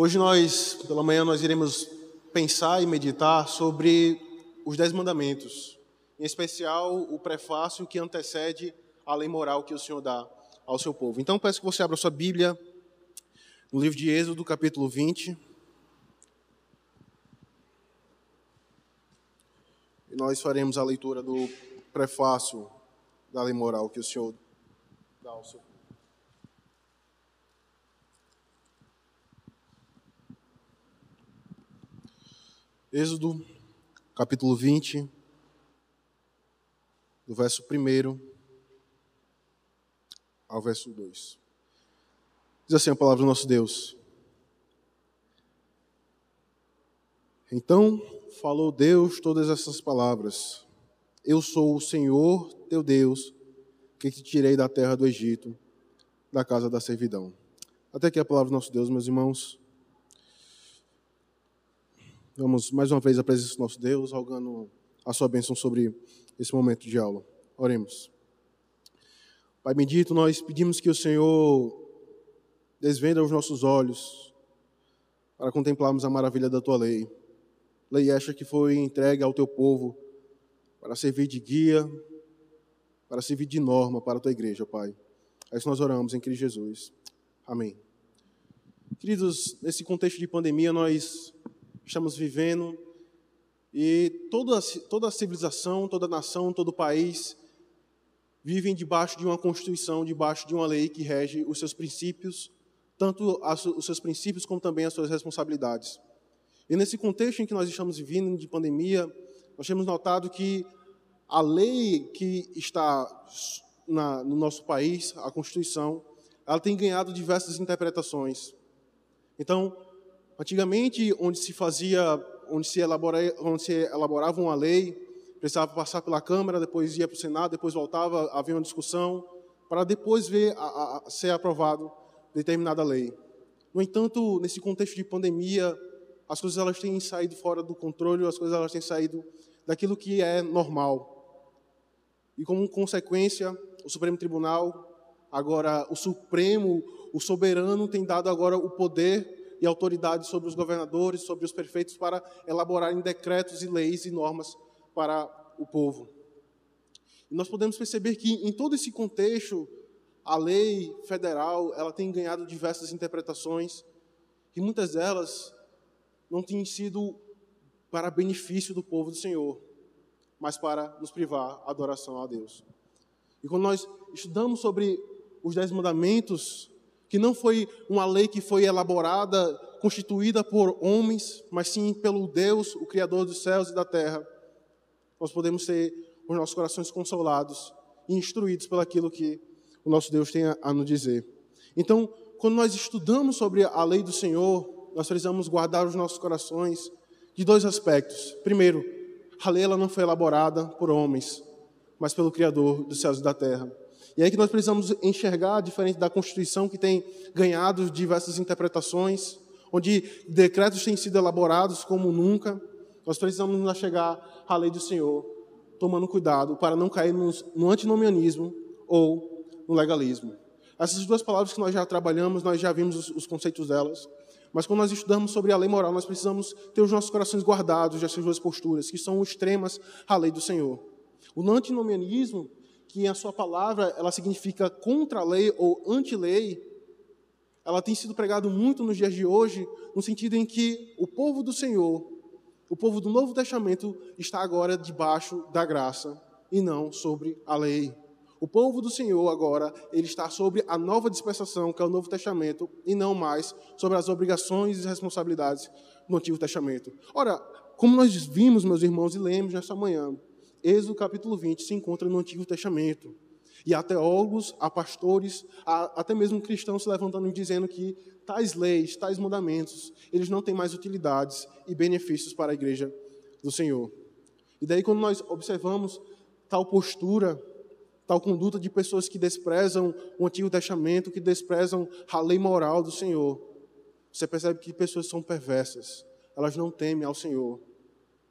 Hoje nós, pela manhã, nós iremos pensar e meditar sobre os Dez Mandamentos, em especial o prefácio que antecede a lei moral que o Senhor dá ao seu povo. Então peço que você abra sua Bíblia no livro de Êxodo, capítulo 20. E nós faremos a leitura do prefácio da lei moral que o Senhor dá ao seu povo. Êxodo, capítulo 20, do verso 1 ao verso 2. Diz assim a palavra do nosso Deus. Então falou Deus todas essas palavras: Eu sou o Senhor teu Deus, que te tirei da terra do Egito, da casa da servidão. Até aqui a palavra do nosso Deus, meus irmãos. Vamos mais uma vez à presença do nosso Deus, rogando a sua bênção sobre esse momento de aula. Oremos. Pai bendito, nós pedimos que o Senhor desvenda os nossos olhos para contemplarmos a maravilha da tua lei. Lei esta que foi entregue ao teu povo para servir de guia, para servir de norma para a tua igreja, Pai. É isso nós oramos em Cristo Jesus. Amém. Queridos, nesse contexto de pandemia, nós estamos vivendo e toda, toda a civilização, toda a nação, todo o país vivem debaixo de uma constituição, debaixo de uma lei que rege os seus princípios, tanto os seus princípios como também as suas responsabilidades. E nesse contexto em que nós estamos vivendo de pandemia, nós temos notado que a lei que está na, no nosso país, a Constituição, ela tem ganhado diversas interpretações. Então, Antigamente, onde se fazia, onde se, elabora, onde se elaborava uma lei, precisava passar pela Câmara, depois ia para o Senado, depois voltava, havia uma discussão, para depois ver a, a, ser aprovado determinada lei. No entanto, nesse contexto de pandemia, as coisas elas têm saído fora do controle, as coisas elas têm saído daquilo que é normal. E como consequência, o Supremo Tribunal, agora o Supremo, o soberano tem dado agora o poder e autoridade sobre os governadores, sobre os prefeitos, para elaborarem decretos e leis e normas para o povo. E nós podemos perceber que, em todo esse contexto, a lei federal ela tem ganhado diversas interpretações, e muitas delas não têm sido para benefício do povo do Senhor, mas para nos privar a adoração a Deus. E quando nós estudamos sobre os Dez Mandamentos, que não foi uma lei que foi elaborada, constituída por homens, mas sim pelo Deus, o Criador dos céus e da terra. Nós podemos ter os nossos corações consolados e instruídos pelaquilo que o nosso Deus tem a nos dizer. Então, quando nós estudamos sobre a lei do Senhor, nós precisamos guardar os nossos corações de dois aspectos. Primeiro, a lei ela não foi elaborada por homens, mas pelo Criador dos céus e da terra. E aí que nós precisamos enxergar, diferente da Constituição, que tem ganhado diversas interpretações, onde decretos têm sido elaborados como nunca, nós precisamos nos chegar à lei do Senhor, tomando cuidado para não cair no antinomianismo ou no legalismo. Essas duas palavras que nós já trabalhamos, nós já vimos os, os conceitos delas, mas quando nós estudamos sobre a lei moral, nós precisamos ter os nossos corações guardados dessas duas posturas, que são extremas à lei do Senhor. O antinomianismo que a sua palavra ela significa contra a lei ou anti-lei, ela tem sido pregado muito nos dias de hoje, no sentido em que o povo do Senhor, o povo do Novo Testamento, está agora debaixo da graça e não sobre a lei. O povo do Senhor agora, ele está sobre a nova dispensação, que é o Novo Testamento, e não mais sobre as obrigações e responsabilidades do Antigo Testamento. Ora, como nós vimos, meus irmãos, e lemos nesta manhã, Êxodo capítulo 20 se encontra no Antigo Testamento. E há teólogos, há pastores, há até mesmo cristãos se levantando e dizendo que tais leis, tais mandamentos, eles não têm mais utilidades e benefícios para a igreja do Senhor. E daí, quando nós observamos tal postura, tal conduta de pessoas que desprezam o Antigo Testamento, que desprezam a lei moral do Senhor, você percebe que pessoas são perversas, elas não temem ao Senhor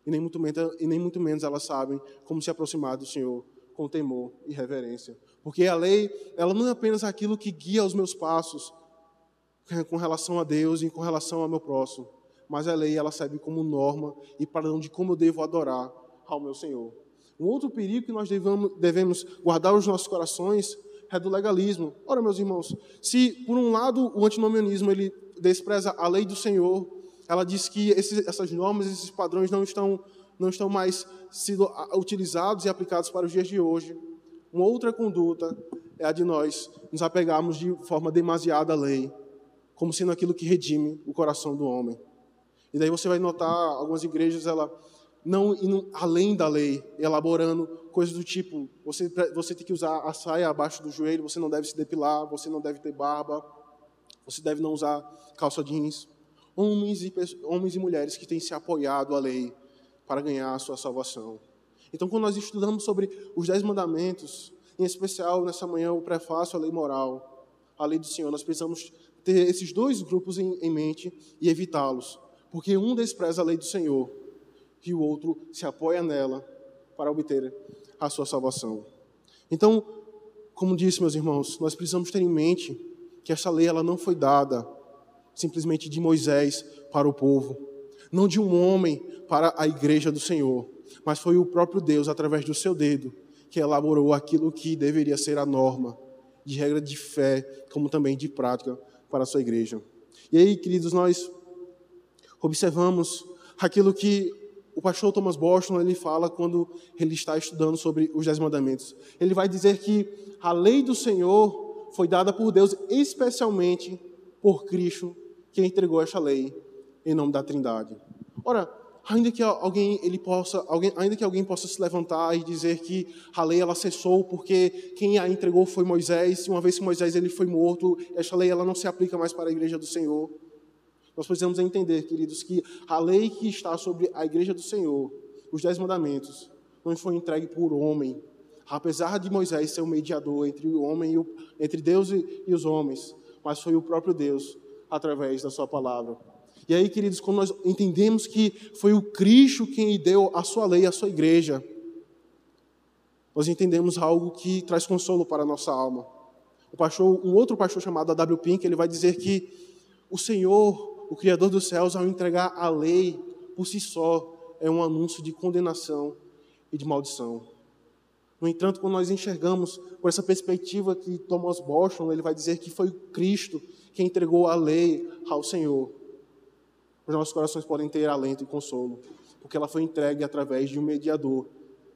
e nem muito menos, e nem muito menos elas sabem como se aproximar do Senhor com temor e reverência. Porque a lei, ela não é apenas aquilo que guia os meus passos, com relação a Deus e com relação ao meu próximo, mas a lei ela serve como norma e padrão de como eu devo adorar ao meu Senhor. Um outro perigo que nós devemos, devemos guardar os nossos corações é do legalismo. Ora, meus irmãos, se por um lado o antinomianismo ele despreza a lei do Senhor, ela diz que esses, essas normas, esses padrões não estão, não estão mais sendo utilizados e aplicados para os dias de hoje. Uma outra conduta é a de nós nos apegarmos de forma demasiada à lei, como sendo aquilo que redime o coração do homem. E daí você vai notar algumas igrejas ela não indo além da lei, elaborando coisas do tipo: você, você tem que usar a saia abaixo do joelho, você não deve se depilar, você não deve ter barba, você deve não usar calça jeans. Homens e, homens e mulheres que têm se apoiado à lei para ganhar a sua salvação. Então, quando nós estudamos sobre os Dez Mandamentos, em especial nessa manhã o prefácio à lei moral, a lei do Senhor, nós precisamos ter esses dois grupos em, em mente e evitá-los, porque um despreza a lei do Senhor e o outro se apoia nela para obter a sua salvação. Então, como disse, meus irmãos, nós precisamos ter em mente que essa lei ela não foi dada simplesmente de Moisés para o povo, não de um homem para a igreja do Senhor, mas foi o próprio Deus, através do seu dedo, que elaborou aquilo que deveria ser a norma, de regra de fé, como também de prática para a sua igreja. E aí, queridos, nós observamos aquilo que o pastor Thomas Boston ele fala quando ele está estudando sobre os Dez Mandamentos. Ele vai dizer que a lei do Senhor foi dada por Deus especialmente por Cristo, que entregou esta lei em nome da Trindade. Ora, ainda que alguém ele possa, alguém, ainda que alguém possa se levantar e dizer que a lei ela cessou porque quem a entregou foi Moisés, e uma vez que Moisés ele foi morto, esta lei ela não se aplica mais para a igreja do Senhor. Nós precisamos entender, queridos, que a lei que está sobre a igreja do Senhor, os dez mandamentos, não foi entregue por homem. Apesar de Moisés ser o mediador entre o homem e o, entre Deus e, e os homens, mas foi o próprio Deus através da sua palavra. E aí, queridos, quando nós entendemos que foi o Cristo quem deu a sua lei à sua igreja, nós entendemos algo que traz consolo para a nossa alma. O pastor, um outro pastor chamado A.W. Pink, ele vai dizer que o Senhor o Criador dos céus, ao entregar a lei por si só, é um anúncio de condenação e de maldição. No entanto, quando nós enxergamos por essa perspectiva que Thomas Boston, ele vai dizer que foi Cristo que entregou a lei ao Senhor. Os nossos corações podem ter alento e consolo, porque ela foi entregue através de um mediador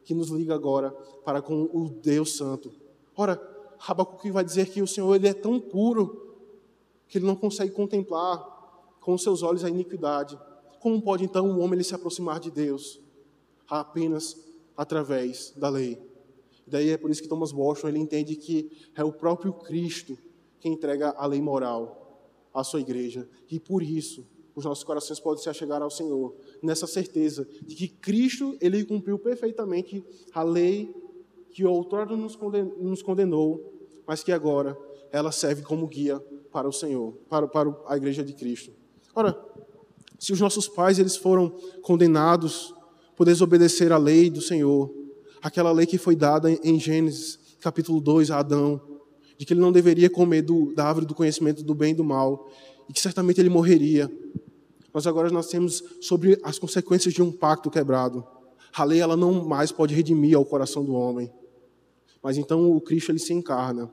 que nos liga agora para com o Deus Santo. Ora, Habacuque vai dizer que o Senhor ele é tão puro que ele não consegue contemplar com os seus olhos a iniquidade. Como pode então um homem ele se aproximar de Deus? Apenas através da lei. Daí é por isso que Thomas Boston ele entende que é o próprio Cristo que entrega a lei moral à sua igreja. E por isso os nossos corações podem se achegar ao Senhor, nessa certeza de que Cristo ele cumpriu perfeitamente a lei que outrora nos condenou, mas que agora ela serve como guia para o Senhor, para, para a igreja de Cristo. Ora, se os nossos pais eles foram condenados por desobedecer a lei do Senhor, aquela lei que foi dada em Gênesis capítulo 2 a Adão, de que ele não deveria comer do, da árvore do conhecimento do bem e do mal, e que certamente ele morreria. Mas agora nós temos sobre as consequências de um pacto quebrado. A lei ela não mais pode redimir ao coração do homem. Mas então o Cristo ele se encarna.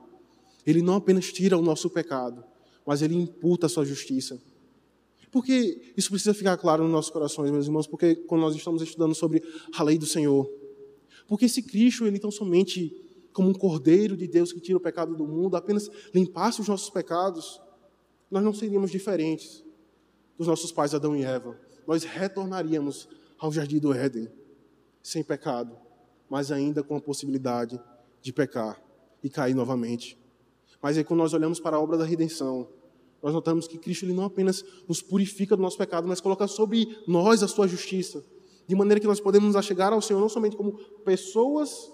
Ele não apenas tira o nosso pecado, mas ele imputa a sua justiça. Porque isso precisa ficar claro nos nossos corações, meus irmãos, porque quando nós estamos estudando sobre a lei do Senhor. Porque esse Cristo, ele tão somente como um cordeiro de Deus que tira o pecado do mundo, apenas limpasse os nossos pecados, nós não seríamos diferentes dos nossos pais Adão e Eva. Nós retornaríamos ao jardim do Éden, sem pecado, mas ainda com a possibilidade de pecar e cair novamente. Mas aí quando nós olhamos para a obra da redenção, nós notamos que Cristo ele não apenas nos purifica do nosso pecado, mas coloca sobre nós a sua justiça, de maneira que nós podemos nos achegar ao Senhor não somente como pessoas,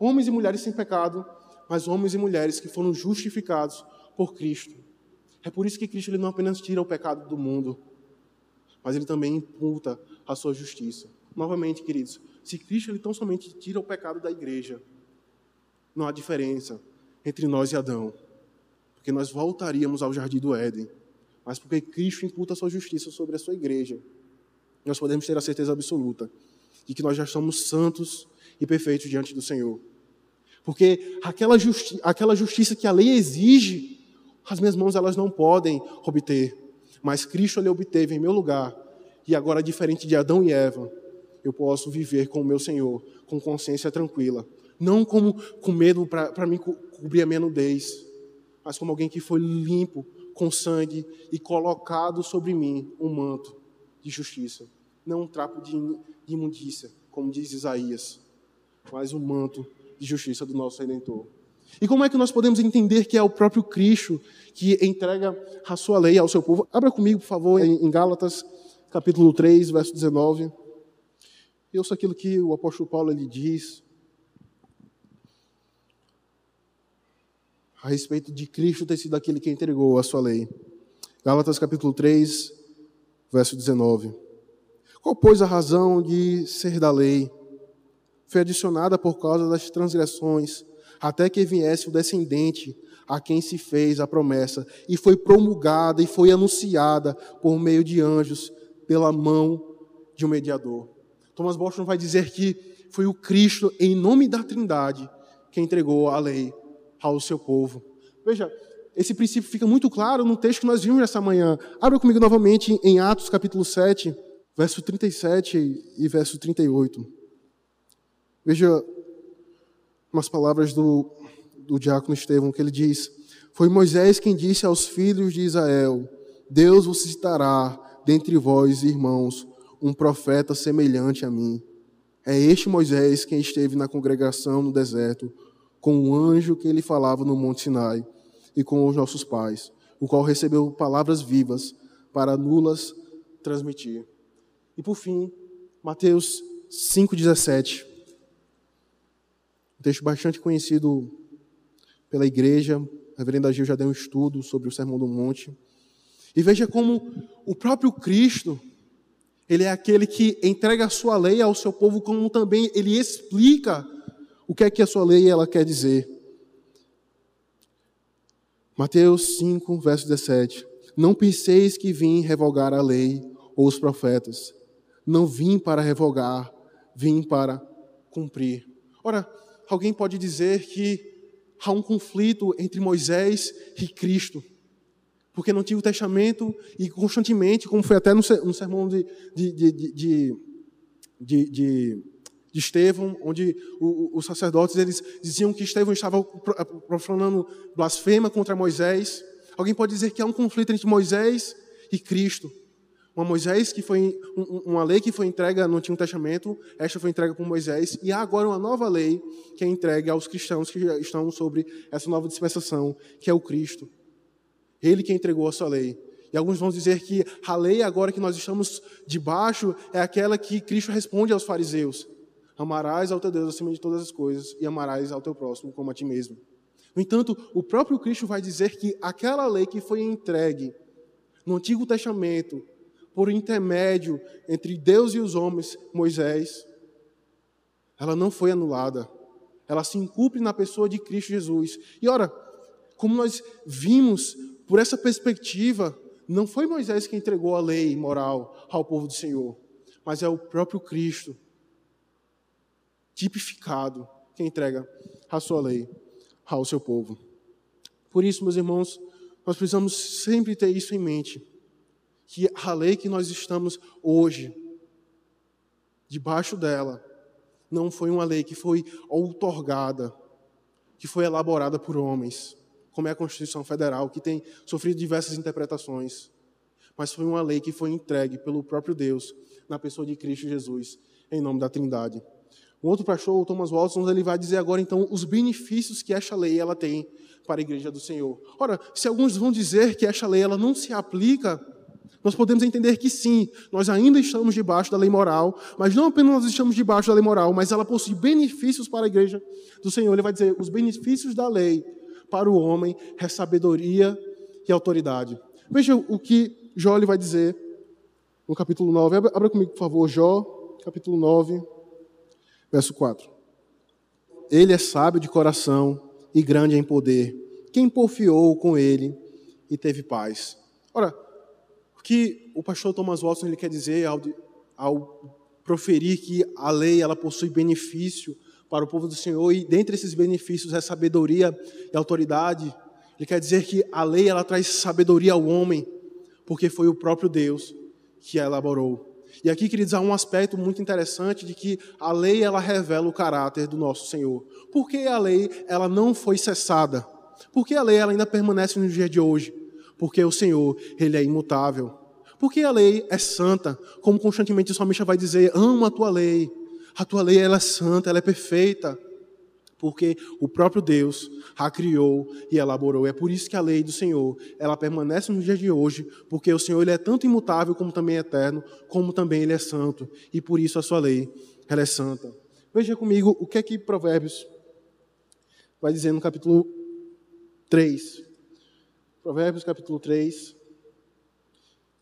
homens e mulheres sem pecado, mas homens e mulheres que foram justificados por Cristo. É por isso que Cristo ele não apenas tira o pecado do mundo, mas ele também imputa a sua justiça. Novamente, queridos, se Cristo ele tão somente tira o pecado da igreja, não há diferença entre nós e Adão porque nós voltaríamos ao jardim do Éden, mas porque Cristo imputa a sua justiça sobre a sua igreja. Nós podemos ter a certeza absoluta de que nós já somos santos e perfeitos diante do Senhor. Porque aquela, justi aquela justiça que a lei exige, as minhas mãos elas não podem obter. Mas Cristo ele obteve em meu lugar. E agora, diferente de Adão e Eva, eu posso viver com o meu Senhor, com consciência tranquila. Não como com medo para me cobrir a minha nudez, mas como alguém que foi limpo com sangue e colocado sobre mim um manto de justiça. Não um trapo de imundícia, como diz Isaías, mas um manto de justiça do nosso Redentor. E como é que nós podemos entender que é o próprio Cristo que entrega a sua lei ao seu povo? Abra comigo, por favor, em Gálatas, capítulo 3, verso 19. E ouça aquilo que o apóstolo Paulo ele diz a respeito de Cristo ter sido aquele que entregou a sua lei. Gálatas capítulo 3, verso 19. Qual, pois, a razão de ser da lei? Foi adicionada por causa das transgressões até que viesse o descendente a quem se fez a promessa, e foi promulgada e foi anunciada por meio de anjos, pela mão de um mediador. Thomas Boston vai dizer que foi o Cristo, em nome da Trindade, que entregou a lei ao seu povo. Veja, esse princípio fica muito claro no texto que nós vimos nessa manhã. Abra comigo novamente em Atos capítulo 7, verso 37 e verso 38. Veja umas palavras do, do diácono Estevão, que ele diz: Foi Moisés quem disse aos filhos de Israel: Deus vos citará dentre vós, irmãos, um profeta semelhante a mim. É este Moisés quem esteve na congregação no deserto, com o anjo que ele falava no Monte Sinai, e com os nossos pais, o qual recebeu palavras vivas para nulas transmitir. E por fim, Mateus 5,17 um texto bastante conhecido pela igreja. A reverenda Gil já deu um estudo sobre o Sermão do Monte. E veja como o próprio Cristo, ele é aquele que entrega a sua lei ao seu povo, como também ele explica o que é que a sua lei ela quer dizer. Mateus 5, verso 17. Não penseis que vim revogar a lei ou os profetas. Não vim para revogar, vim para cumprir. Ora, alguém pode dizer que há um conflito entre Moisés e Cristo. Porque no Antigo Testamento, e constantemente, como foi até no sermão de, de, de, Estevão, onde os sacerdotes eles diziam que Estevão estava profanando blasfema contra Moisés. Alguém pode dizer que há um conflito entre Moisés e Cristo. Uma Moisés que foi uma lei que foi entregue no Antigo Testamento, esta foi entregue por Moisés, e há agora uma nova lei que é entregue aos cristãos que estão sobre essa nova dispensação, que é o Cristo. Ele que entregou a sua lei. E alguns vão dizer que a lei agora que nós estamos debaixo é aquela que Cristo responde aos fariseus: Amarás ao teu Deus acima de todas as coisas e amarás ao teu próximo como a ti mesmo. No entanto, o próprio Cristo vai dizer que aquela lei que foi entregue no Antigo Testamento por intermédio entre Deus e os homens, Moisés, ela não foi anulada. Ela se incumpre na pessoa de Cristo Jesus. E ora, como nós vimos por essa perspectiva, não foi Moisés que entregou a lei moral ao povo do Senhor, mas é o próprio Cristo, tipificado, que entrega a sua lei ao seu povo. Por isso, meus irmãos, nós precisamos sempre ter isso em mente que a lei que nós estamos hoje, debaixo dela, não foi uma lei que foi outorgada, que foi elaborada por homens, como é a Constituição Federal, que tem sofrido diversas interpretações, mas foi uma lei que foi entregue pelo próprio Deus na pessoa de Cristo Jesus, em nome da Trindade. Um outro pastor, o Thomas Watson, ele vai dizer agora então os benefícios que esta lei ela tem para a igreja do Senhor. Ora, se alguns vão dizer que esta lei ela não se aplica nós podemos entender que sim, nós ainda estamos debaixo da lei moral, mas não apenas nós estamos debaixo da lei moral, mas ela possui benefícios para a igreja do Senhor. Ele vai dizer: os benefícios da lei para o homem é sabedoria e autoridade. Veja o que Jó vai dizer no capítulo 9. Abra, comigo, por favor, Jó, capítulo 9, verso 4. Ele é sábio de coração e grande em poder, quem porfiou com ele e teve paz. Ora, o que o pastor Thomas Watson ele quer dizer ao, ao proferir que a lei ela possui benefício para o povo do Senhor e dentre esses benefícios é sabedoria e autoridade. Ele quer dizer que a lei ela traz sabedoria ao homem, porque foi o próprio Deus que a elaborou. E aqui, queridos, há um aspecto muito interessante de que a lei ela revela o caráter do nosso Senhor. Por que a lei ela não foi cessada? Por que a lei ela ainda permanece no dia de hoje? Porque o Senhor, ele é imutável. Porque a lei é santa, como constantemente o salmista vai dizer, amo a tua lei. A tua lei ela é santa, ela é perfeita porque o próprio Deus a criou e elaborou. É por isso que a lei do Senhor, ela permanece no dia de hoje, porque o Senhor ele é tanto imutável como também eterno, como também ele é santo, e por isso a sua lei, ela é santa. Veja comigo o que é que Provérbios vai dizer no capítulo 3. Provérbios capítulo 3.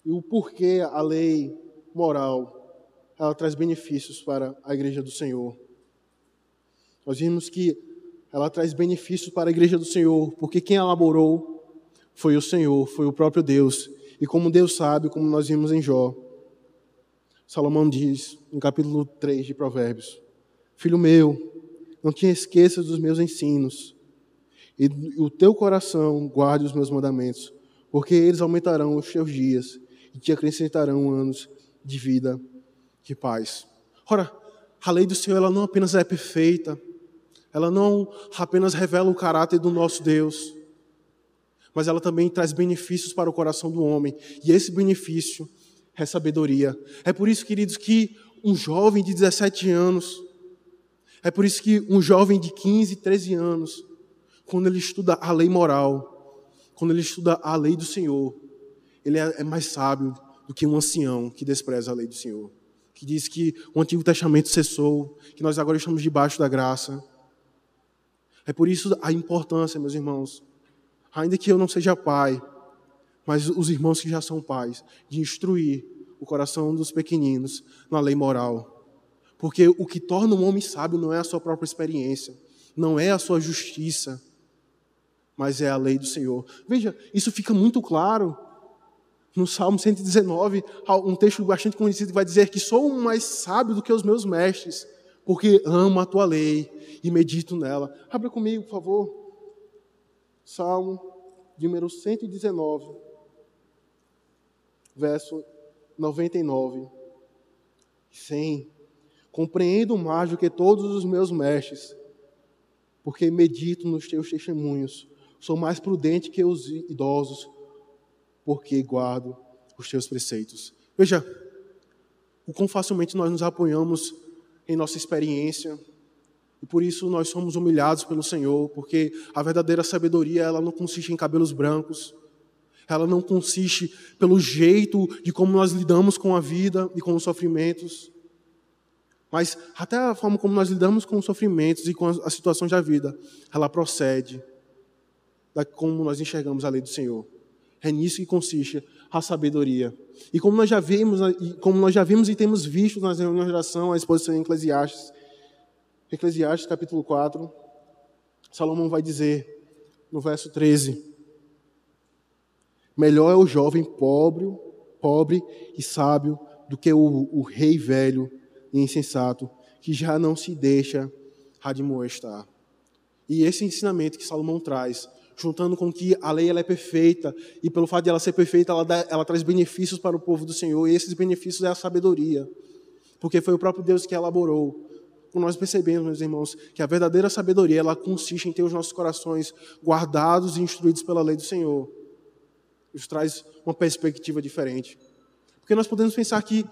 E o porquê a lei moral ela traz benefícios para a igreja do Senhor. Nós vimos que ela traz benefícios para a igreja do Senhor, porque quem elaborou foi o Senhor, foi o próprio Deus. E como Deus sabe, como nós vimos em Jó, Salomão diz, no capítulo 3 de Provérbios: Filho meu, não te esqueças dos meus ensinos, e o teu coração guarde os meus mandamentos, porque eles aumentarão os teus dias e te acrescentarão anos de vida de paz. Ora, a lei do Senhor ela não apenas é perfeita, ela não apenas revela o caráter do nosso Deus, mas ela também traz benefícios para o coração do homem. E esse benefício é sabedoria. É por isso, queridos, que um jovem de 17 anos, é por isso que um jovem de 15, 13 anos, quando ele estuda a lei moral, quando ele estuda a lei do Senhor, ele é, é mais sábio do que um ancião que despreza a lei do Senhor, que diz que o Antigo Testamento cessou, que nós agora estamos debaixo da graça. É por isso a importância, meus irmãos, ainda que eu não seja pai, mas os irmãos que já são pais, de instruir o coração dos pequeninos na lei moral. Porque o que torna um homem sábio não é a sua própria experiência, não é a sua justiça, mas é a lei do Senhor. Veja, isso fica muito claro no Salmo 119, um texto bastante conhecido que vai dizer que sou mais sábio do que os meus mestres porque amo a tua lei e medito nela. Abra comigo, por favor. Salmo número 119, verso 99. 100. Compreendo mais do que todos os meus mestres, porque medito nos teus testemunhos. Sou mais prudente que os idosos, porque guardo os teus preceitos. Veja, o quão facilmente nós nos apoiamos em nossa experiência. E por isso nós somos humilhados pelo Senhor, porque a verdadeira sabedoria, ela não consiste em cabelos brancos. Ela não consiste pelo jeito de como nós lidamos com a vida e com os sofrimentos. Mas até a forma como nós lidamos com os sofrimentos e com as situações da vida, ela procede da como nós enxergamos a lei do Senhor. É nisso que consiste a sabedoria. E como nós já vimos, como nós já vimos e temos visto nas reuniões de oração, a exposição em Eclesiastes, Eclesiastes capítulo 4, Salomão vai dizer no verso 13: Melhor é o jovem pobre, pobre e sábio do que o, o rei velho e insensato, que já não se deixa admoestar. E esse ensinamento que Salomão traz juntando com que a lei ela é perfeita, e pelo fato de ela ser perfeita, ela, dá, ela traz benefícios para o povo do Senhor, e esses benefícios é a sabedoria, porque foi o próprio Deus que elaborou. Nós percebemos, meus irmãos, que a verdadeira sabedoria ela consiste em ter os nossos corações guardados e instruídos pela lei do Senhor. Isso traz uma perspectiva diferente. Porque nós podemos pensar que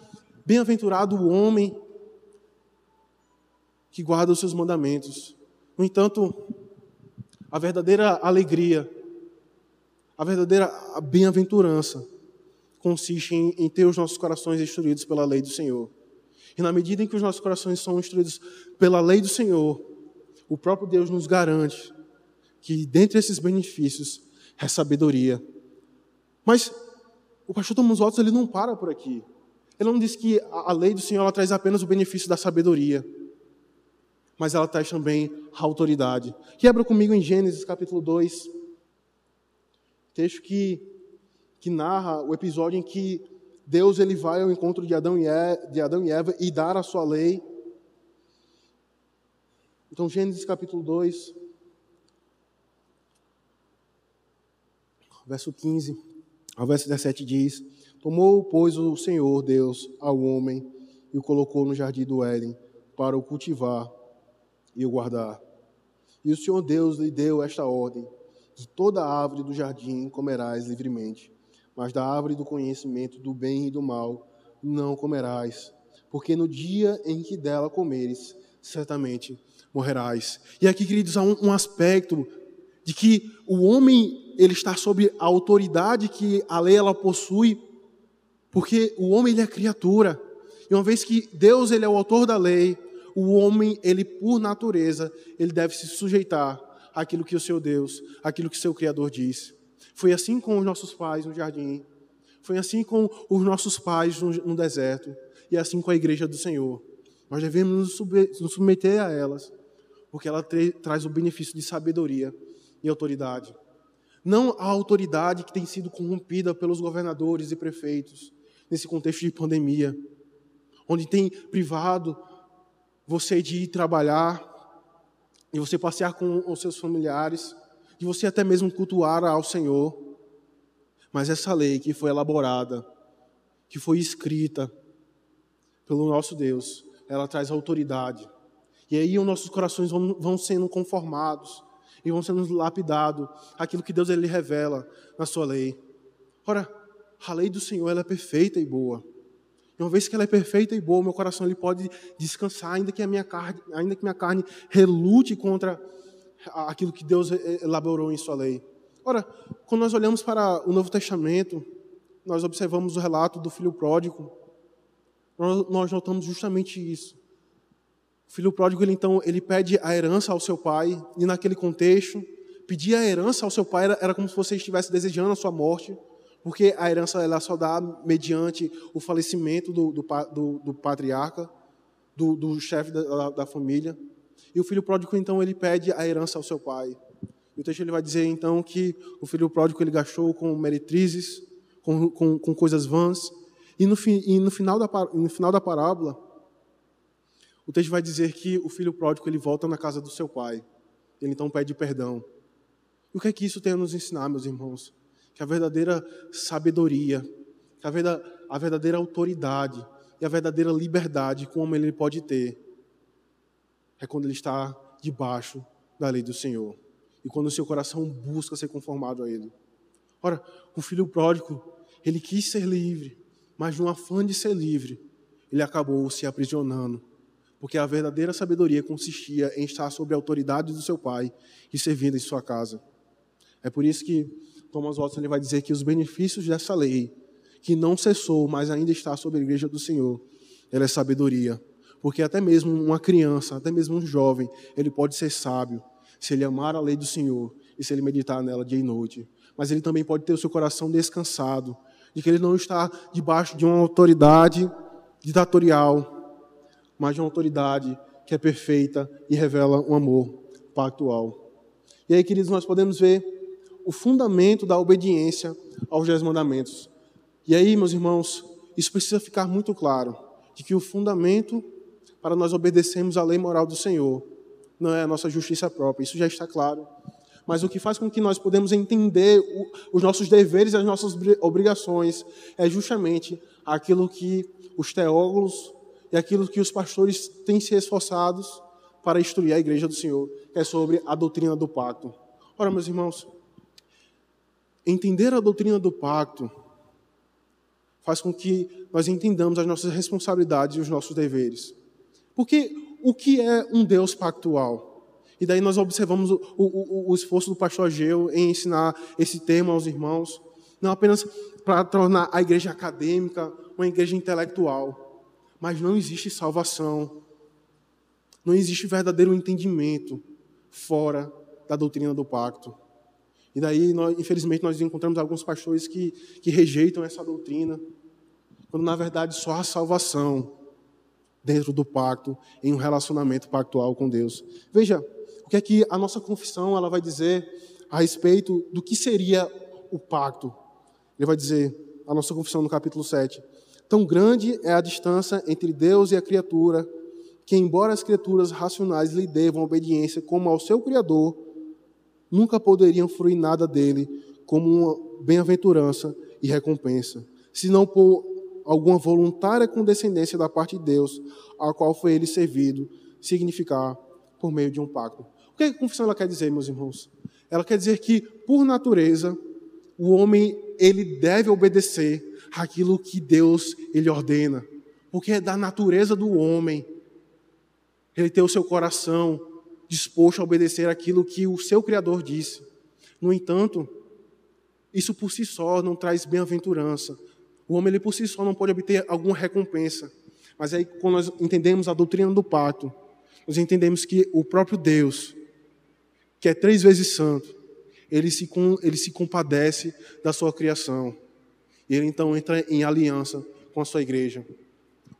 bem-aventurado o homem que guarda os seus mandamentos. No entanto, a verdadeira alegria, a verdadeira bem-aventurança consiste em, em, ter os nossos corações instruídos pela lei do Senhor. E na medida em que os nossos corações são instruídos pela lei do Senhor, o próprio Deus nos garante que dentre esses benefícios é sabedoria. Mas o pastor Thomas Watts ele não para por aqui. Ele não diz que a lei do Senhor traz apenas o benefício da sabedoria mas ela traz também a autoridade. Quebra comigo em Gênesis capítulo 2. Texto que, que narra o episódio em que Deus ele vai ao encontro de Adão, e Eva, de Adão e Eva e dar a sua lei. Então, Gênesis capítulo 2, verso 15 ao verso 17 diz: Tomou, pois, o Senhor Deus ao homem e o colocou no jardim do Éden para o cultivar e o guardar. E o Senhor Deus lhe deu esta ordem: De toda árvore do jardim comerás livremente, mas da árvore do conhecimento do bem e do mal não comerás, porque no dia em que dela comeres, certamente morrerás. E aqui, queridos, há um, um aspecto de que o homem ele está sob a autoridade que a lei ela possui, porque o homem ele é criatura. E uma vez que Deus ele é o autor da lei, o homem ele por natureza ele deve se sujeitar àquilo que o seu Deus, aquilo que o seu Criador diz. Foi assim com os nossos pais no jardim, foi assim com os nossos pais no, deserto e assim com a igreja do Senhor. Nós devemos nos submeter a elas, porque ela traz o benefício de sabedoria e autoridade. Não a autoridade que tem sido corrompida pelos governadores e prefeitos nesse contexto de pandemia, onde tem privado você de ir trabalhar, de você passear com os seus familiares, de você até mesmo cultuar ao Senhor. Mas essa lei que foi elaborada, que foi escrita pelo nosso Deus, ela traz autoridade. E aí os nossos corações vão, vão sendo conformados e vão sendo lapidados aquilo que Deus ele revela na sua lei. Ora, a lei do Senhor ela é perfeita e boa. Uma vez que ela é perfeita e boa, meu coração ele pode descansar, ainda que a minha carne, ainda que minha carne relute contra aquilo que Deus elaborou em sua lei. Ora, quando nós olhamos para o Novo Testamento, nós observamos o relato do filho pródigo. Nós notamos justamente isso. O filho pródigo, ele, então, ele pede a herança ao seu pai, e naquele contexto, pedir a herança ao seu pai era, era como se você estivesse desejando a sua morte, porque a herança ela só dá mediante o falecimento do, do, do, do patriarca, do, do chefe da, da, família. E o filho pródigo, então, ele pede a herança ao seu pai. E o texto ele vai dizer, então, que o filho pródigo ele gastou com meretrizes, com, com, com coisas vãs, e no, e no, final da, no final da parábola, o texto vai dizer que o filho pródigo ele volta na casa do seu pai. Ele então pede perdão. E o que é que isso tem a nos ensinar, meus irmãos? Que a verdadeira sabedoria, que a verdadeira autoridade e a verdadeira liberdade como ele pode ter é quando ele está debaixo da lei do Senhor e quando o seu coração busca ser conformado a ele. Ora, o filho pródigo, ele quis ser livre, mas no afã de ser livre, ele acabou se aprisionando porque a verdadeira sabedoria consistia em estar sob a autoridade do seu pai e servindo em sua casa. É por isso que Thomas Watson ele vai dizer que os benefícios dessa lei, que não cessou, mas ainda está sobre a igreja do Senhor, ela é sabedoria. Porque até mesmo uma criança, até mesmo um jovem, ele pode ser sábio se ele amar a lei do Senhor e se ele meditar nela dia e noite. Mas ele também pode ter o seu coração descansado, de que ele não está debaixo de uma autoridade ditatorial, mas de uma autoridade que é perfeita e revela um amor pactual. E aí, queridos, nós podemos ver o fundamento da obediência aos dez mandamentos. E aí, meus irmãos, isso precisa ficar muito claro, de que o fundamento para nós obedecermos à lei moral do Senhor não é a nossa justiça própria, isso já está claro. Mas o que faz com que nós podemos entender os nossos deveres e as nossas obrigações é justamente aquilo que os teólogos e aquilo que os pastores têm se esforçados para instruir a igreja do Senhor, que é sobre a doutrina do pacto. Ora, meus irmãos, entender a doutrina do pacto faz com que nós entendamos as nossas responsabilidades e os nossos deveres. Porque o que é um Deus pactual? E daí nós observamos o, o, o esforço do pastor Ageu em ensinar esse tema aos irmãos, não apenas para tornar a igreja acadêmica uma igreja intelectual, mas não existe salvação, não existe verdadeiro entendimento fora da doutrina do pacto. E daí, nós, infelizmente, nós encontramos alguns pastores que, que rejeitam essa doutrina, quando na verdade só há salvação dentro do pacto, em um relacionamento pactual com Deus. Veja, o que é que a nossa confissão ela vai dizer a respeito do que seria o pacto. Ele vai dizer, a nossa confissão no capítulo 7, tão grande é a distância entre Deus e a criatura, que embora as criaturas racionais lhe devam obediência como ao seu Criador, nunca poderiam fruir nada dele como uma bem-aventurança e recompensa, senão por alguma voluntária condescendência da parte de Deus, a qual foi ele servido, significar por meio de um pacto. O que a confissão ela quer dizer, meus irmãos? Ela quer dizer que, por natureza, o homem ele deve obedecer aquilo que Deus ele ordena, porque é da natureza do homem ele ter o seu coração disposto a obedecer aquilo que o seu Criador disse. No entanto, isso por si só não traz bem-aventurança. O homem ele por si só não pode obter alguma recompensa. Mas aí quando nós entendemos a doutrina do pacto, nós entendemos que o próprio Deus, que é três vezes santo, ele se, ele se compadece da sua criação. E ele então entra em aliança com a sua igreja,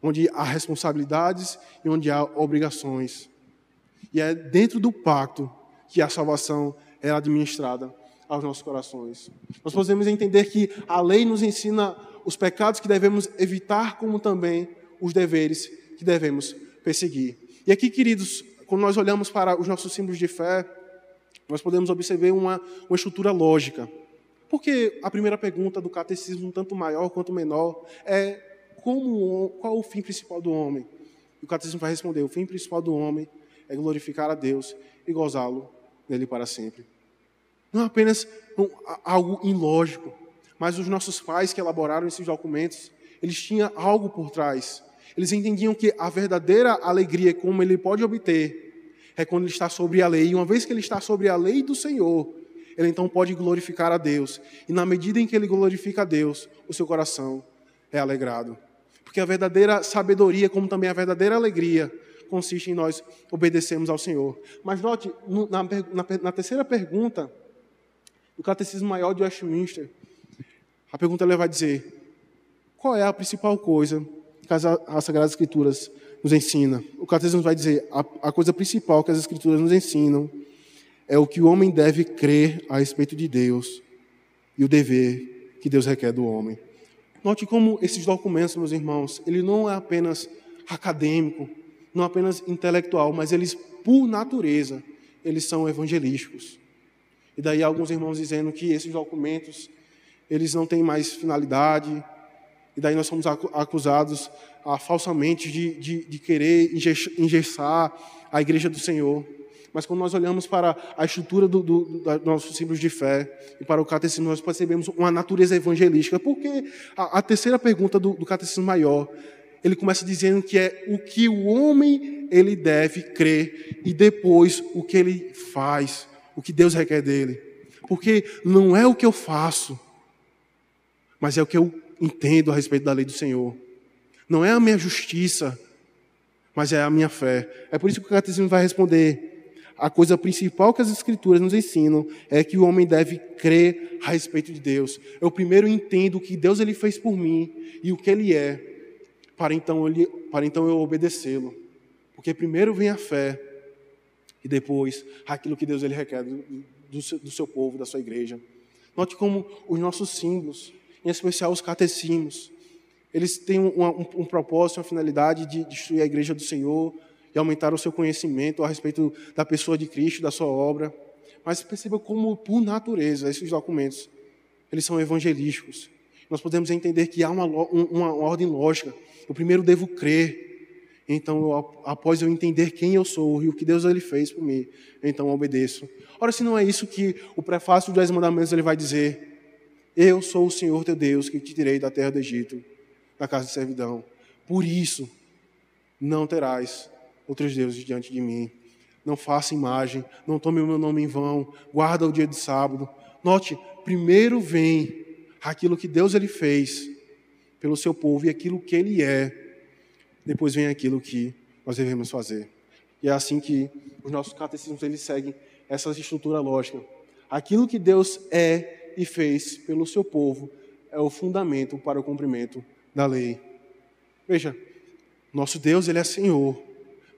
onde há responsabilidades e onde há obrigações. E é dentro do pacto que a salvação é administrada aos nossos corações. Nós podemos entender que a lei nos ensina os pecados que devemos evitar, como também os deveres que devemos perseguir. E aqui, queridos, quando nós olhamos para os nossos símbolos de fé, nós podemos observar uma, uma estrutura lógica. Porque a primeira pergunta do catecismo, tanto maior quanto menor, é como, qual o fim principal do homem? E o catecismo vai responder: o fim principal do homem é glorificar a Deus e gozá-lo nele para sempre. Não é apenas algo ilógico, mas os nossos pais que elaboraram esses documentos, eles tinham algo por trás. Eles entendiam que a verdadeira alegria, como ele pode obter, é quando ele está sobre a lei. E uma vez que ele está sobre a lei do Senhor, ele então pode glorificar a Deus. E na medida em que ele glorifica a Deus, o seu coração é alegrado. Porque a verdadeira sabedoria, como também a verdadeira alegria, consiste em nós obedecermos ao Senhor. Mas note, na, na, na terceira pergunta, do Catecismo Maior de Westminster, a pergunta ele vai dizer: qual é a principal coisa que as, as Sagradas Escrituras nos ensina? O Catecismo vai dizer: a, a coisa principal que as Escrituras nos ensinam é o que o homem deve crer a respeito de Deus e o dever que Deus requer do homem. Note como esses documentos, meus irmãos, ele não é apenas acadêmico, não apenas intelectual, mas eles, por natureza, eles são evangelísticos. E daí alguns irmãos dizendo que esses documentos, eles não têm mais finalidade, e daí nós somos acusados falsamente de, de, de querer engessar a igreja do Senhor. Mas quando nós olhamos para a estrutura do, do, do nosso símbolo de fé e para o catecismo, nós percebemos uma natureza evangelística. Porque a, a terceira pergunta do, do catecismo maior, ele começa dizendo que é o que o homem ele deve crer e depois o que ele faz o que Deus requer dele. Porque não é o que eu faço, mas é o que eu entendo a respeito da lei do Senhor. Não é a minha justiça, mas é a minha fé. É por isso que o catecismo vai responder. A coisa principal que as Escrituras nos ensinam é que o homem deve crer a respeito de Deus. Eu primeiro entendo o que Deus ele fez por mim e o que Ele é, para então, ele, para então eu obedecê-lo. Porque primeiro vem a fé e depois aquilo que Deus ele requer do, do, seu, do seu povo, da sua igreja. Note como os nossos símbolos, em especial os catecismos, eles têm um, um, um propósito, uma finalidade de destruir a igreja do Senhor e aumentar o seu conhecimento a respeito da pessoa de Cristo, da sua obra. Mas perceba como, por natureza, esses documentos, eles são evangelísticos. Nós podemos entender que há uma, uma, uma ordem lógica. Eu primeiro devo crer então, eu, após eu entender quem eu sou e o que Deus ele fez por mim, então eu obedeço. Ora, se não é isso que o prefácio dos Dez Mandamentos ele vai dizer: Eu sou o Senhor teu Deus que te tirei da terra do Egito, da casa de servidão. Por isso, não terás outros deuses diante de mim. Não faça imagem, não tome o meu nome em vão, guarda o dia de sábado. Note, primeiro vem aquilo que Deus ele fez pelo seu povo e aquilo que ele é depois vem aquilo que nós devemos fazer. E é assim que os nossos catecismos eles seguem essa estrutura lógica. Aquilo que Deus é e fez pelo seu povo é o fundamento para o cumprimento da lei. Veja, nosso Deus ele é Senhor,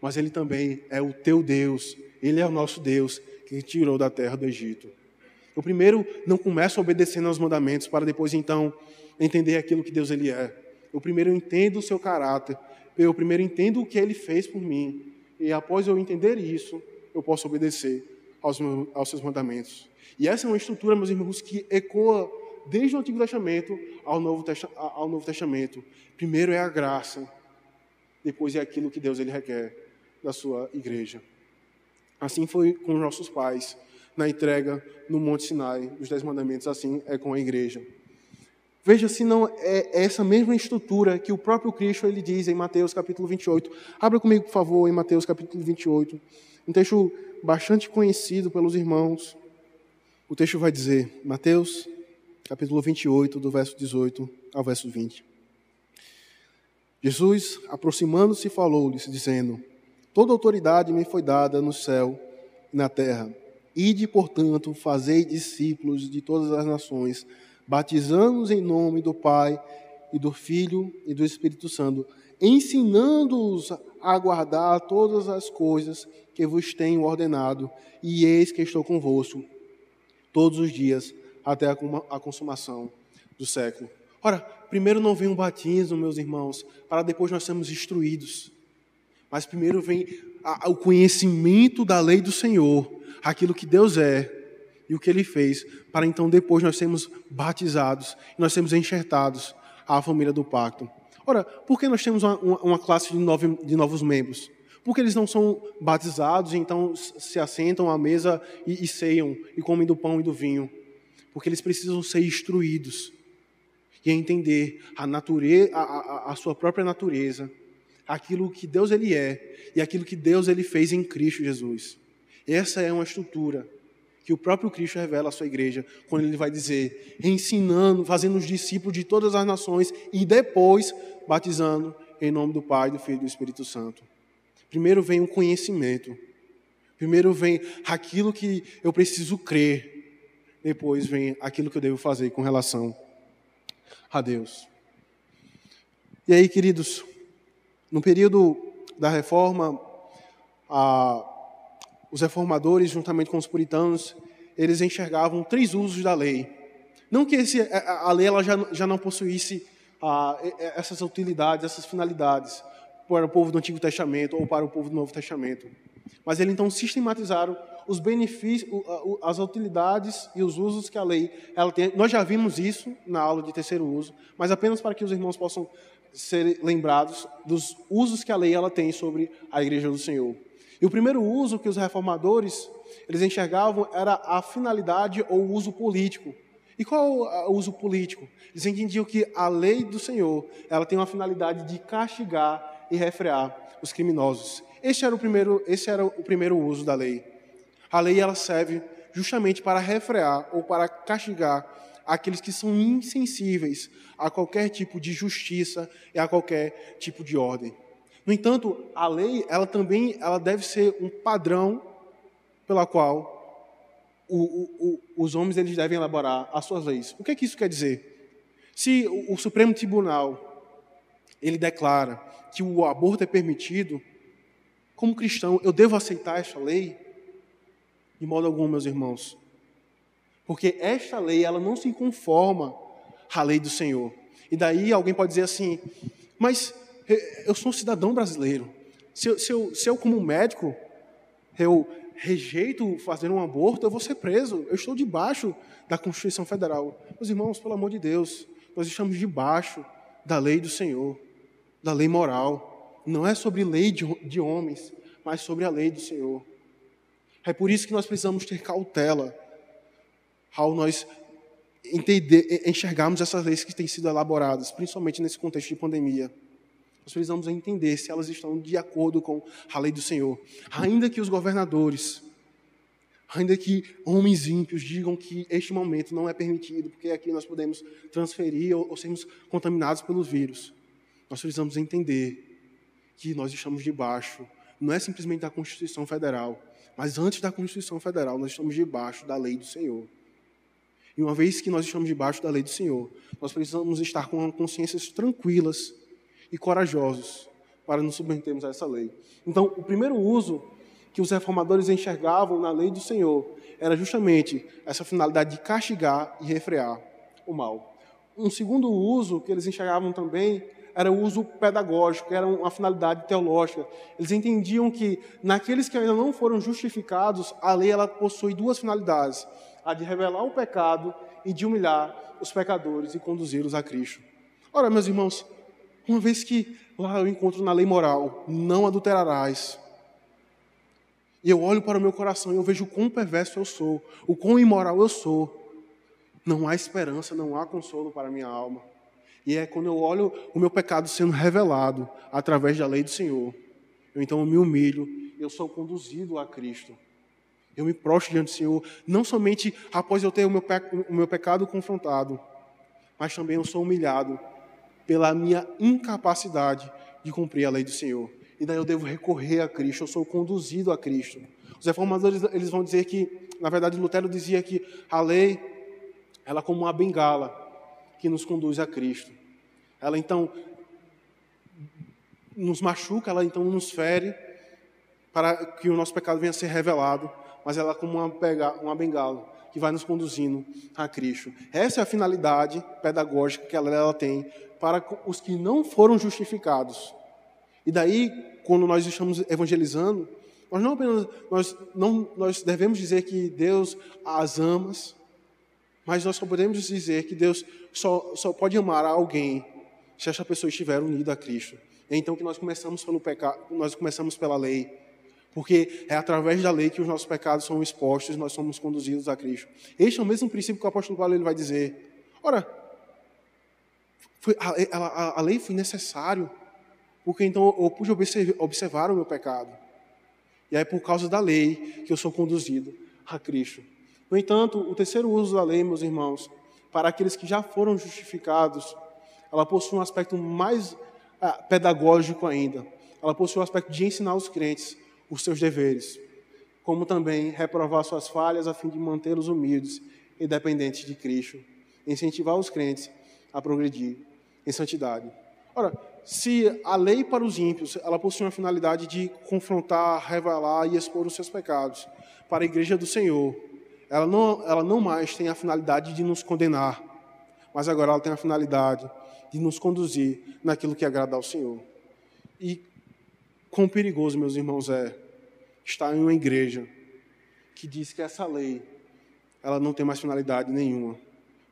mas ele também é o teu Deus. Ele é o nosso Deus que tirou da terra do Egito. Eu primeiro não começo obedecendo aos mandamentos para depois então entender aquilo que Deus ele é. Eu primeiro entendo o seu caráter. Eu primeiro entendo o que ele fez por mim. E após eu entender isso, eu posso obedecer aos, meus, aos seus mandamentos. E essa é uma estrutura, meus irmãos, que ecoa desde o Antigo Testamento ao Novo, ao Novo Testamento. Primeiro é a graça, depois é aquilo que Deus ele requer da sua igreja. Assim foi com os nossos pais na entrega no Monte Sinai dos Dez Mandamentos, assim é com a igreja. Veja se não é essa mesma estrutura que o próprio Cristo ele diz em Mateus capítulo 28. Abra comigo, por favor, em Mateus capítulo 28. Um texto bastante conhecido pelos irmãos. O texto vai dizer, Mateus capítulo 28, do verso 18 ao verso 20. Jesus, aproximando-se, falou-lhes, dizendo: Toda autoridade me foi dada no céu e na terra. Ide, portanto, fazei discípulos de todas as nações, batizando-os em nome do Pai e do Filho e do Espírito Santo, ensinando-os a guardar todas as coisas que vos tenho ordenado, e eis que estou convosco todos os dias até a consumação do século. Ora, primeiro não vem um batismo, meus irmãos, para depois nós sermos instruídos. Mas primeiro vem o conhecimento da lei do Senhor, aquilo que Deus é e o que Ele fez, para então depois nós sermos batizados, nós sermos enxertados à família do pacto. Ora, por que nós temos uma, uma classe de, nove, de novos membros? Porque eles não são batizados, então se assentam à mesa e, e ceiam, e comem do pão e do vinho. Porque eles precisam ser instruídos e entender a, natureza, a, a, a sua própria natureza, aquilo que Deus ele é e aquilo que Deus ele fez em Cristo Jesus. Essa é uma estrutura que o próprio Cristo revela à sua igreja, quando ele vai dizer, ensinando, fazendo os discípulos de todas as nações e depois batizando em nome do Pai, do Filho e do Espírito Santo. Primeiro vem o conhecimento. Primeiro vem aquilo que eu preciso crer. Depois vem aquilo que eu devo fazer com relação a Deus. E aí, queridos, no período da reforma, a, os reformadores, juntamente com os puritanos, eles enxergavam três usos da lei. Não que esse, a, lei ela já, já não possuísse a, essas utilidades, essas finalidades para o povo do Antigo Testamento ou para o povo do Novo Testamento. Mas eles então sistematizaram os benefícios, as utilidades e os usos que a lei ela tem. Nós já vimos isso na aula de terceiro uso, mas apenas para que os irmãos possam ser lembrados dos usos que a lei ela tem sobre a igreja do Senhor. E o primeiro uso que os reformadores eles enxergavam era a finalidade ou o uso político. E qual é o uso político? Eles entendiam que a lei do Senhor ela tem uma finalidade de castigar e refrear os criminosos. Esse era o primeiro, esse era o primeiro uso da lei. A lei ela serve justamente para refrear ou para castigar aqueles que são insensíveis a qualquer tipo de justiça e a qualquer tipo de ordem. No entanto, a lei, ela também ela deve ser um padrão pela qual o, o, o, os homens eles devem elaborar as suas leis. O que, é que isso quer dizer? Se o, Supremo Tribunal ele declara que o aborto é permitido, como cristão, eu devo aceitar esta lei? De modo algum, meus irmãos. Porque esta lei, ela não se conforma à lei do Senhor. E daí alguém pode dizer assim, mas eu sou um cidadão brasileiro. Se eu, se eu, se eu como médico, eu rejeito fazer um aborto, eu vou ser preso. Eu estou debaixo da Constituição Federal. Meus irmãos, pelo amor de Deus, nós estamos debaixo da lei do Senhor, da lei moral. Não é sobre lei de, de homens, mas sobre a lei do Senhor. É por isso que nós precisamos ter cautela ao nós entender, enxergarmos essas leis que têm sido elaboradas, principalmente nesse contexto de pandemia. Nós precisamos entender se elas estão de acordo com a lei do Senhor. Ainda que os governadores, ainda que homens ímpios digam que este momento não é permitido, porque aqui nós podemos transferir ou, ou sermos contaminados pelos vírus, nós precisamos entender que nós estamos debaixo, não é simplesmente da Constituição Federal, mas antes da Constituição Federal, nós estamos debaixo da lei do Senhor. E uma vez que nós estamos debaixo da lei do Senhor, nós precisamos estar com consciências tranquilas e corajosos para nos submetermos a essa lei. Então, o primeiro uso que os reformadores enxergavam na lei do Senhor era justamente essa finalidade de castigar e refrear o mal. Um segundo uso que eles enxergavam também era o uso pedagógico, era uma finalidade teológica. Eles entendiam que naqueles que ainda não foram justificados, a lei ela possui duas finalidades: a de revelar o pecado e de humilhar os pecadores e conduzi-los a Cristo. Ora, meus irmãos, uma vez que lá eu encontro na lei moral, não adulterarás, e eu olho para o meu coração e eu vejo o quão perverso eu sou, o quão imoral eu sou, não há esperança, não há consolo para a minha alma. E é quando eu olho o meu pecado sendo revelado através da lei do Senhor. Eu então me humilho, eu sou conduzido a Cristo. Eu me prostro diante do Senhor, não somente após eu ter o meu pecado confrontado, mas também eu sou humilhado pela minha incapacidade de cumprir a lei do Senhor. E daí eu devo recorrer a Cristo, eu sou conduzido a Cristo. Os reformadores eles vão dizer que, na verdade, Lutero dizia que a lei ela é como uma bengala que nos conduz a Cristo. Ela então nos machuca, ela então nos fere para que o nosso pecado venha a ser revelado, mas ela é como uma, uma bengala que vai nos conduzindo a Cristo. Essa é a finalidade pedagógica que ela, tem para os que não foram justificados. E daí, quando nós estamos evangelizando, nós não apenas nós não nós devemos dizer que Deus as ama, mas nós só podemos dizer que Deus só, só pode amar alguém se essa pessoa estiver unida a Cristo. É então que nós começamos pelo pecado, nós começamos pela lei, porque é através da lei que os nossos pecados são expostos e nós somos conduzidos a Cristo. Este é o mesmo princípio que o apóstolo Paulo ele vai dizer. Ora, foi, a, a, a, lei foi necessário, porque então eu pude observar, o meu pecado. E aí, por causa da lei, que eu sou conduzido a Cristo. No entanto, o terceiro uso da lei, meus irmãos, para aqueles que já foram justificados, ela possui um aspecto mais ah, pedagógico ainda. Ela possui um aspecto de ensinar os crentes os seus deveres, como também reprovar suas falhas a fim de mantê-los humildes e dependentes de Cristo, incentivar os crentes a progredir em santidade. Ora, se a lei para os ímpios, ela possui uma finalidade de confrontar, revelar e expor os seus pecados, para a igreja do Senhor, ela não, ela não mais tem a finalidade de nos condenar, mas agora ela tem a finalidade de nos conduzir naquilo que agrada ao Senhor. E quão perigoso, meus irmãos, é estar em uma igreja que diz que essa lei ela não tem mais finalidade nenhuma.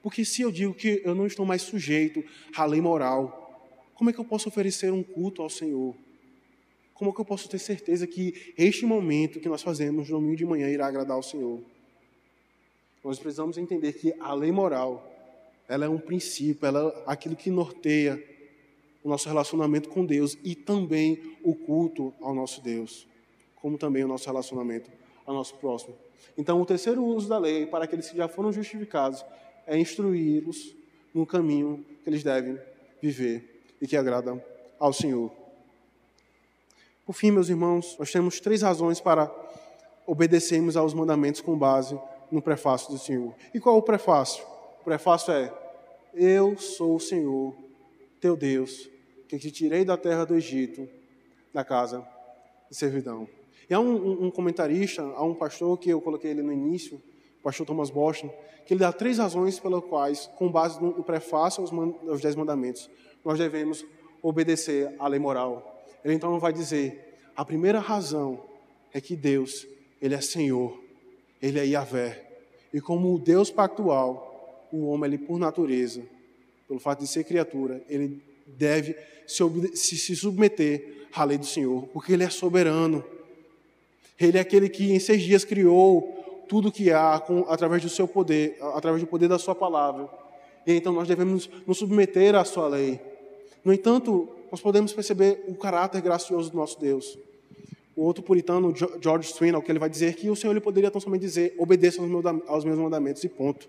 Porque se eu digo que eu não estou mais sujeito à lei moral, como é que eu posso oferecer um culto ao Senhor? Como é que eu posso ter certeza que este momento que nós fazemos no domingo de manhã irá agradar ao Senhor? Nós precisamos entender que a lei moral, ela é um princípio, ela é aquilo que norteia o nosso relacionamento com Deus e também o culto ao nosso Deus, como também o nosso relacionamento ao nosso próximo. Então, o terceiro uso da lei para aqueles que já foram justificados é instruí-los no caminho que eles devem viver e que agrada ao Senhor. Por fim, meus irmãos, nós temos três razões para obedecermos aos mandamentos com base no prefácio do Senhor. E qual é o prefácio? O prefácio é: Eu sou o Senhor, teu Deus, que te tirei da terra do Egito, da casa de servidão. E há um, um, comentarista, há um pastor que eu coloquei ele no início, o pastor Thomas Boston, que ele dá três razões pelas quais, com base no, prefácio aos, aos Dez Mandamentos, nós devemos obedecer à lei moral. Ele então vai dizer: a primeira razão é que Deus, Ele é Senhor ele é Yahvé. E como o Deus pactual, o homem, ele por natureza, pelo fato de ser criatura, ele deve se, se submeter à lei do Senhor, porque ele é soberano. Ele é aquele que em seis dias criou tudo que há com, através do seu poder, através do poder da sua palavra. E então nós devemos nos submeter à sua lei. No entanto, nós podemos perceber o caráter gracioso do nosso Deus. O outro puritano, George Swinnoll, que ele vai dizer que o Senhor ele poderia tão somente dizer, obedeça aos meus mandamentos e ponto.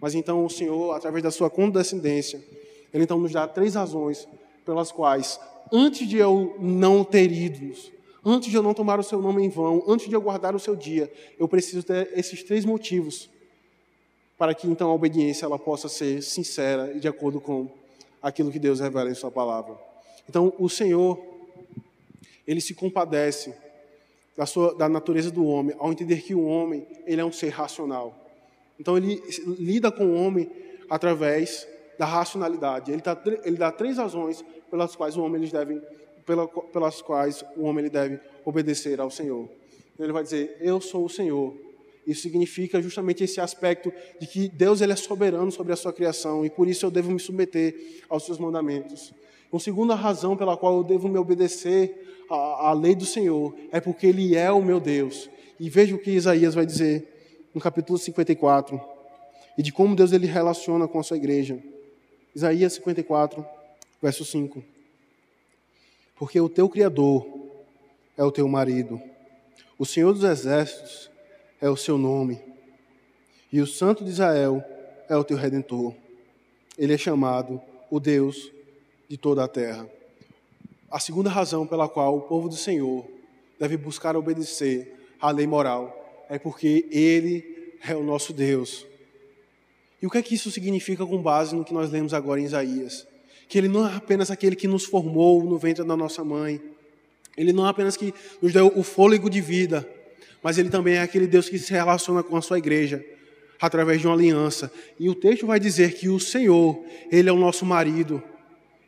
Mas então o Senhor, através da sua condescendência, ele então nos dá três razões pelas quais, antes de eu não ter ídolos, antes de eu não tomar o seu nome em vão, antes de eu guardar o seu dia, eu preciso ter esses três motivos para que então a obediência ela possa ser sincera e de acordo com aquilo que Deus revela em sua palavra. Então, o Senhor ele se compadece da, sua, da natureza do homem, ao entender que o homem ele é um ser racional. Então ele lida com o homem através da racionalidade. Ele, tá, ele dá três razões pelas quais o homem eles devem, pela, pelas quais o homem ele deve obedecer ao Senhor. Ele vai dizer: Eu sou o Senhor. Isso significa justamente esse aspecto de que Deus ele é soberano sobre a sua criação e por isso eu devo me submeter aos seus mandamentos. Uma segunda razão pela qual eu devo me obedecer à, à lei do Senhor é porque Ele é o meu Deus. E veja o que Isaías vai dizer no capítulo 54 e de como Deus ele relaciona com a sua igreja. Isaías 54, verso 5. Porque o teu Criador é o teu marido, o Senhor dos Exércitos é o seu nome, e o Santo de Israel é o teu redentor. Ele é chamado o Deus de toda a terra. A segunda razão pela qual o povo do Senhor deve buscar obedecer à lei moral é porque Ele é o nosso Deus. E o que é que isso significa com base no que nós lemos agora em Isaías? Que Ele não é apenas aquele que nos formou no ventre da nossa mãe, Ele não é apenas que nos deu o fôlego de vida, mas Ele também é aquele Deus que se relaciona com a sua igreja através de uma aliança. E o texto vai dizer que o Senhor, Ele é o nosso marido,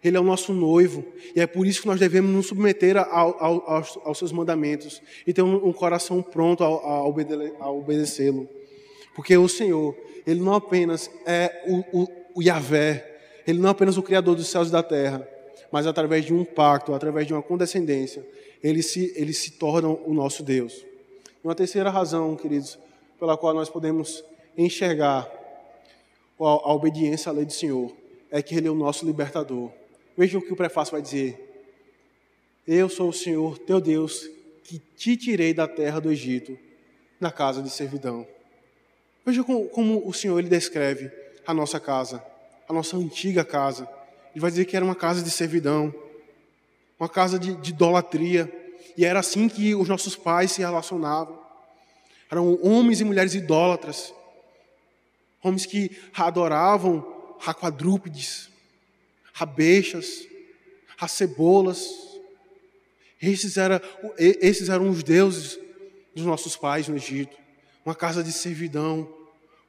Ele é o nosso noivo, e é por isso que nós devemos nos submeter ao, ao, aos, aos, seus mandamentos e ter um, um coração pronto a, a, a obedecê-lo. Porque o Senhor, Ele não apenas é o, o, o Yahvé, Ele não é apenas o Criador dos céus e da terra, mas através de um pacto, através de uma condescendência, Ele se, ele se torna o nosso Deus. Uma terceira razão, queridos, pela qual nós podemos enxergar a obediência à lei do Senhor é que Ele é o nosso libertador. Vejam o que o prefácio vai dizer. Eu sou o Senhor, teu Deus, que te tirei da terra do Egito, na casa de servidão. Veja como, como o Senhor ele descreve a nossa casa, a nossa antiga casa. Ele vai dizer que era uma casa de servidão, uma casa de, de idolatria, e era assim que os nossos pais se relacionavam. Eram homens e mulheres idólatras, homens que adoravam a quadrúpedes, a beixas, a cebolas. Esses, era, esses eram os deuses dos nossos pais no Egito. Uma casa de servidão,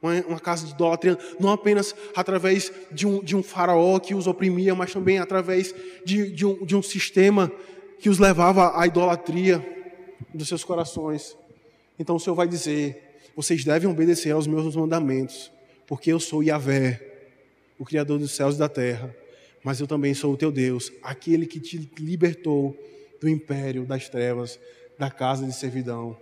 uma, uma casa de idolatria, não apenas através de um, de um faraó que os oprimia, mas também através de, de, um, de um sistema que os levava à idolatria dos seus corações. Então o Senhor vai dizer: vocês devem obedecer aos meus mandamentos, porque eu sou Yahvé, o Criador dos céus e da terra, mas eu também sou o teu Deus, aquele que te libertou do império das trevas, da casa de servidão.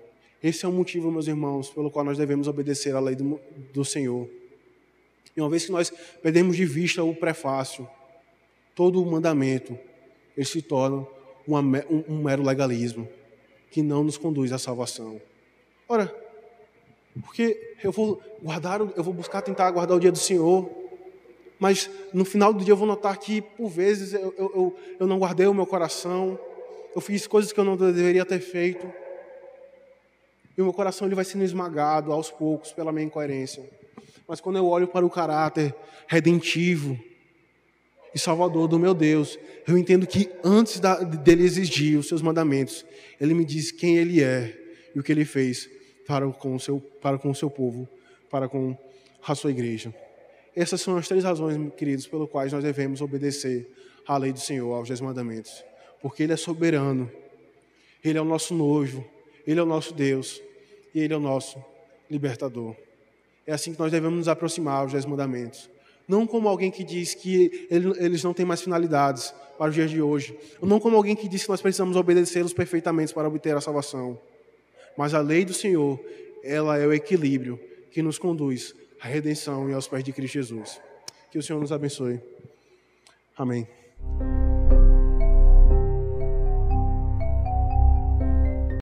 Esse é o motivo, meus irmãos, pelo qual nós devemos obedecer à lei do, do Senhor. E uma vez que nós perdemos de vista o prefácio, todo o mandamento, ele se torna um, um mero legalismo que não nos conduz à salvação. Ora, porque eu vou guardar, eu vou buscar tentar guardar o dia do Senhor, mas no final do dia eu vou notar que, por vezes, eu, eu, eu não guardei o meu coração, eu fiz coisas que eu não deveria ter feito, e o meu coração ele vai sendo esmagado aos poucos pela minha incoerência. Mas quando eu olho para o caráter redentivo, e Salvador do meu Deus, eu entendo que antes da, dele exigir os seus mandamentos, ele me diz quem ele é e o que ele fez para com o seu, para com o seu povo, para com a sua igreja. Essas são as três razões, queridos, pelas quais nós devemos obedecer à lei do Senhor, aos dez mandamentos. Porque Ele é soberano, Ele é o nosso noivo, Ele é o nosso Deus e Ele é o nosso libertador. É assim que nós devemos nos aproximar aos dez mandamentos não como alguém que diz que eles não têm mais finalidades para os dias de hoje, não como alguém que diz que nós precisamos obedecê-los perfeitamente para obter a salvação, mas a lei do Senhor, ela é o equilíbrio que nos conduz à redenção e aos pés de Cristo Jesus. Que o Senhor nos abençoe. Amém.